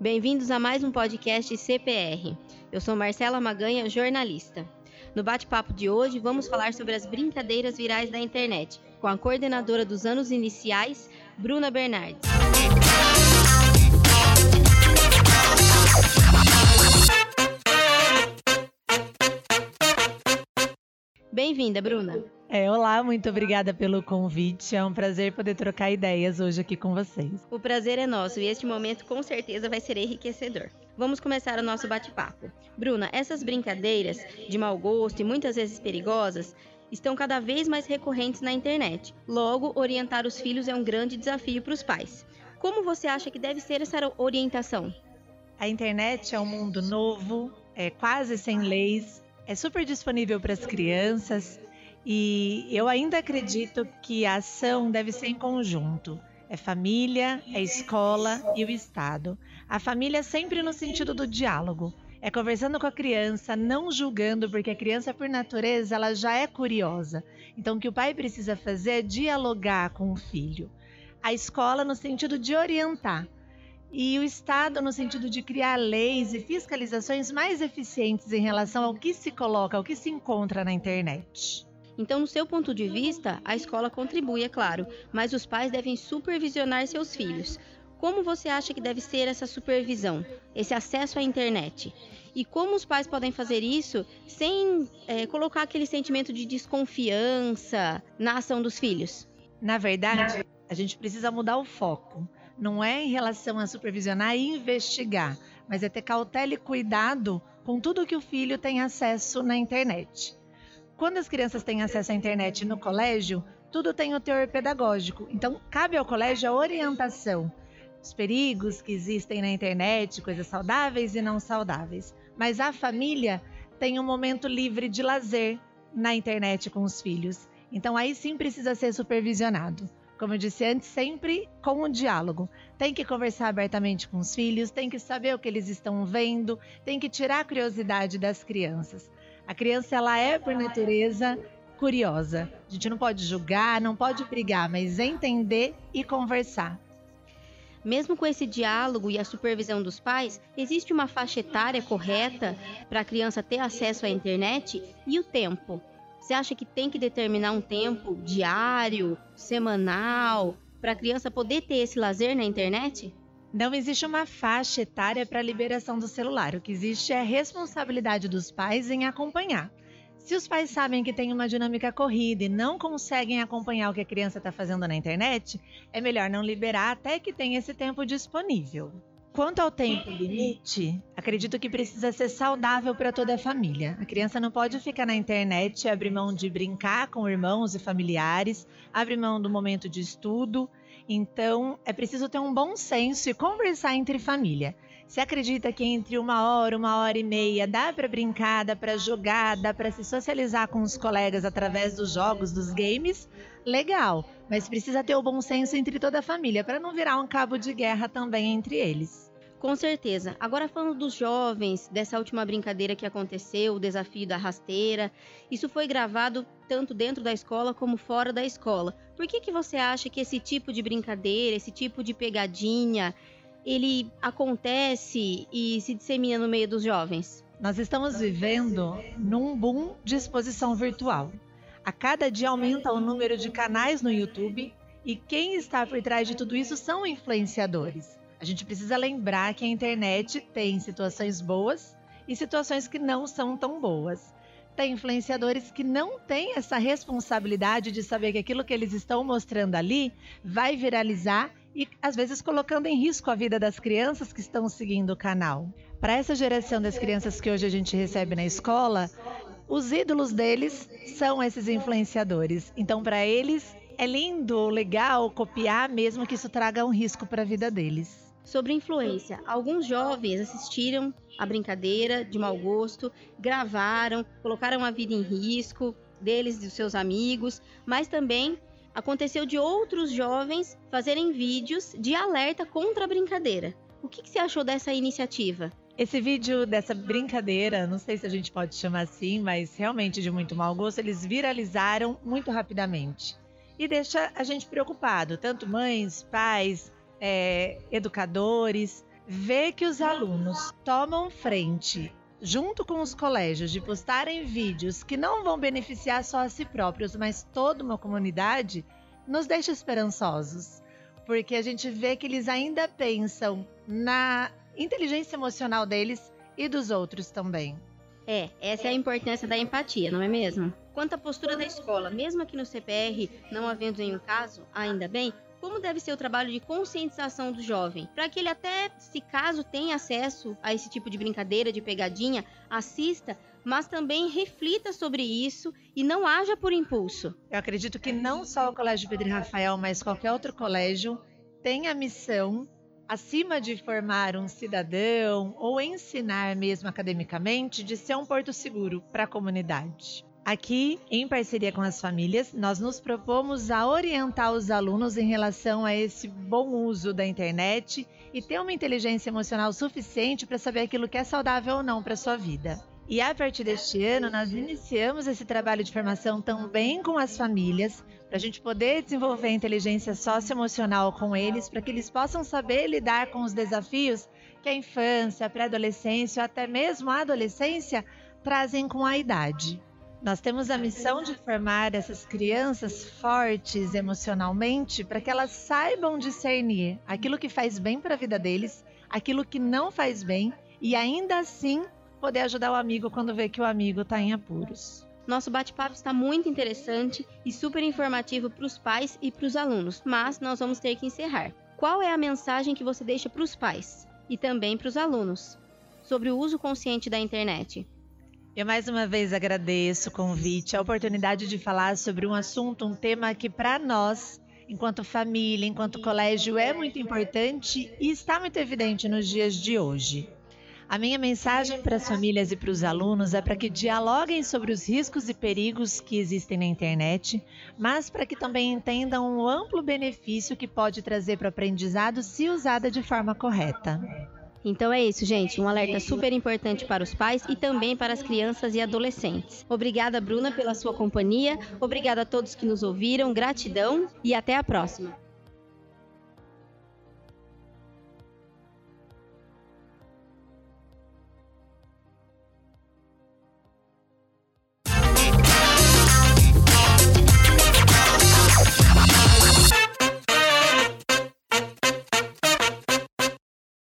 Bem-vindos a mais um podcast CPR. Eu sou Marcela Maganha, jornalista. No bate-papo de hoje, vamos falar sobre as brincadeiras virais da internet, com a coordenadora dos anos iniciais, Bruna Bernardes. Bem-vinda, Bruna. É, olá, muito obrigada pelo convite. É um prazer poder trocar ideias hoje aqui com vocês. O prazer é nosso e este momento com certeza vai ser enriquecedor. Vamos começar o nosso bate-papo. Bruna, essas brincadeiras de mau gosto e muitas vezes perigosas estão cada vez mais recorrentes na internet. Logo, orientar os filhos é um grande desafio para os pais. Como você acha que deve ser essa orientação? A internet é um mundo novo, é quase sem leis, é super disponível para as crianças e eu ainda acredito que a ação deve ser em conjunto. É família, é escola e o Estado. A família sempre no sentido do diálogo. É conversando com a criança, não julgando, porque a criança, por natureza, ela já é curiosa. Então, o que o pai precisa fazer é dialogar com o filho. A escola, no sentido de orientar. E o Estado, no sentido de criar leis e fiscalizações mais eficientes em relação ao que se coloca, ao que se encontra na internet. Então, no seu ponto de vista, a escola contribui, é claro, mas os pais devem supervisionar seus filhos. Como você acha que deve ser essa supervisão, esse acesso à internet? E como os pais podem fazer isso sem é, colocar aquele sentimento de desconfiança na ação dos filhos? Na verdade, a gente precisa mudar o foco. Não é em relação a supervisionar e investigar, mas é ter cautela e cuidado com tudo que o filho tem acesso na internet. Quando as crianças têm acesso à internet no colégio, tudo tem o teor pedagógico. Então, cabe ao colégio a orientação, os perigos que existem na internet, coisas saudáveis e não saudáveis. Mas a família tem um momento livre de lazer na internet com os filhos. Então, aí sim precisa ser supervisionado. Como eu disse antes, sempre com o diálogo. Tem que conversar abertamente com os filhos, tem que saber o que eles estão vendo, tem que tirar a curiosidade das crianças. A criança ela é por natureza curiosa. A gente não pode julgar, não pode brigar, mas entender e conversar. Mesmo com esse diálogo e a supervisão dos pais, existe uma faixa etária correta para a criança ter acesso à internet e o tempo. Você acha que tem que determinar um tempo diário, semanal, para a criança poder ter esse lazer na internet? Não existe uma faixa etária para a liberação do celular. O que existe é a responsabilidade dos pais em acompanhar. Se os pais sabem que tem uma dinâmica corrida e não conseguem acompanhar o que a criança está fazendo na internet, é melhor não liberar até que tenha esse tempo disponível. Quanto ao tempo limite, acredito que precisa ser saudável para toda a família. A criança não pode ficar na internet, abrir mão de brincar com irmãos e familiares, abrir mão do momento de estudo então, é preciso ter um bom senso e conversar entre família. Se acredita que entre uma hora, uma hora e meia dá para brincar, dá para jogar, dá para se socializar com os colegas através dos jogos, dos games, legal. Mas precisa ter o bom senso entre toda a família para não virar um cabo de guerra também entre eles. Com certeza. Agora falando dos jovens, dessa última brincadeira que aconteceu, o desafio da rasteira, isso foi gravado tanto dentro da escola como fora da escola. Por que, que você acha que esse tipo de brincadeira, esse tipo de pegadinha, ele acontece e se dissemina no meio dos jovens? Nós estamos vivendo num boom de exposição virtual. A cada dia aumenta o número de canais no YouTube e quem está por trás de tudo isso são influenciadores. A gente precisa lembrar que a internet tem situações boas e situações que não são tão boas. Tem influenciadores que não têm essa responsabilidade de saber que aquilo que eles estão mostrando ali vai viralizar e às vezes colocando em risco a vida das crianças que estão seguindo o canal. Para essa geração das crianças que hoje a gente recebe na escola, os ídolos deles são esses influenciadores. Então, para eles, é lindo, legal copiar, mesmo que isso traga um risco para a vida deles sobre influência. Alguns jovens assistiram a brincadeira de mau gosto, gravaram, colocaram a vida em risco deles e dos seus amigos, mas também aconteceu de outros jovens fazerem vídeos de alerta contra a brincadeira. O que, que você achou dessa iniciativa? Esse vídeo dessa brincadeira, não sei se a gente pode chamar assim, mas realmente de muito mau gosto, eles viralizaram muito rapidamente. E deixa a gente preocupado, tanto mães, pais, é, educadores, ver que os alunos tomam frente junto com os colégios, de postarem vídeos que não vão beneficiar só a si próprios, mas toda uma comunidade, nos deixa esperançosos. Porque a gente vê que eles ainda pensam na inteligência emocional deles e dos outros também. É, essa é a importância da empatia, não é mesmo? Quanto à postura da escola, mesmo aqui no CPR, não havendo nenhum caso, ainda bem, como deve ser o trabalho de conscientização do jovem, para que ele até, se caso tenha acesso a esse tipo de brincadeira, de pegadinha, assista, mas também reflita sobre isso e não haja por impulso. Eu acredito que não só o Colégio Pedro Rafael, mas qualquer outro colégio tem a missão, acima de formar um cidadão ou ensinar mesmo academicamente, de ser um porto seguro para a comunidade. Aqui, em parceria com as famílias, nós nos propomos a orientar os alunos em relação a esse bom uso da internet e ter uma inteligência emocional suficiente para saber aquilo que é saudável ou não para sua vida. E a partir deste ano, nós iniciamos esse trabalho de formação também com as famílias, para a gente poder desenvolver a inteligência socioemocional com eles, para que eles possam saber lidar com os desafios que a infância, a pré-adolescência até mesmo a adolescência trazem com a idade. Nós temos a missão de formar essas crianças fortes emocionalmente para que elas saibam discernir aquilo que faz bem para a vida deles, aquilo que não faz bem e ainda assim poder ajudar o amigo quando vê que o amigo está em apuros. Nosso bate-papo está muito interessante e super informativo para os pais e para os alunos, mas nós vamos ter que encerrar. Qual é a mensagem que você deixa para os pais e também para os alunos sobre o uso consciente da internet? Eu mais uma vez agradeço o convite, a oportunidade de falar sobre um assunto, um tema que para nós, enquanto família, enquanto colégio, é muito importante e está muito evidente nos dias de hoje. A minha mensagem para as famílias e para os alunos é para que dialoguem sobre os riscos e perigos que existem na internet, mas para que também entendam o amplo benefício que pode trazer para o aprendizado se usada de forma correta. Então é isso, gente. Um alerta super importante para os pais e também para as crianças e adolescentes. Obrigada, Bruna, pela sua companhia. Obrigada a todos que nos ouviram. Gratidão e até a próxima.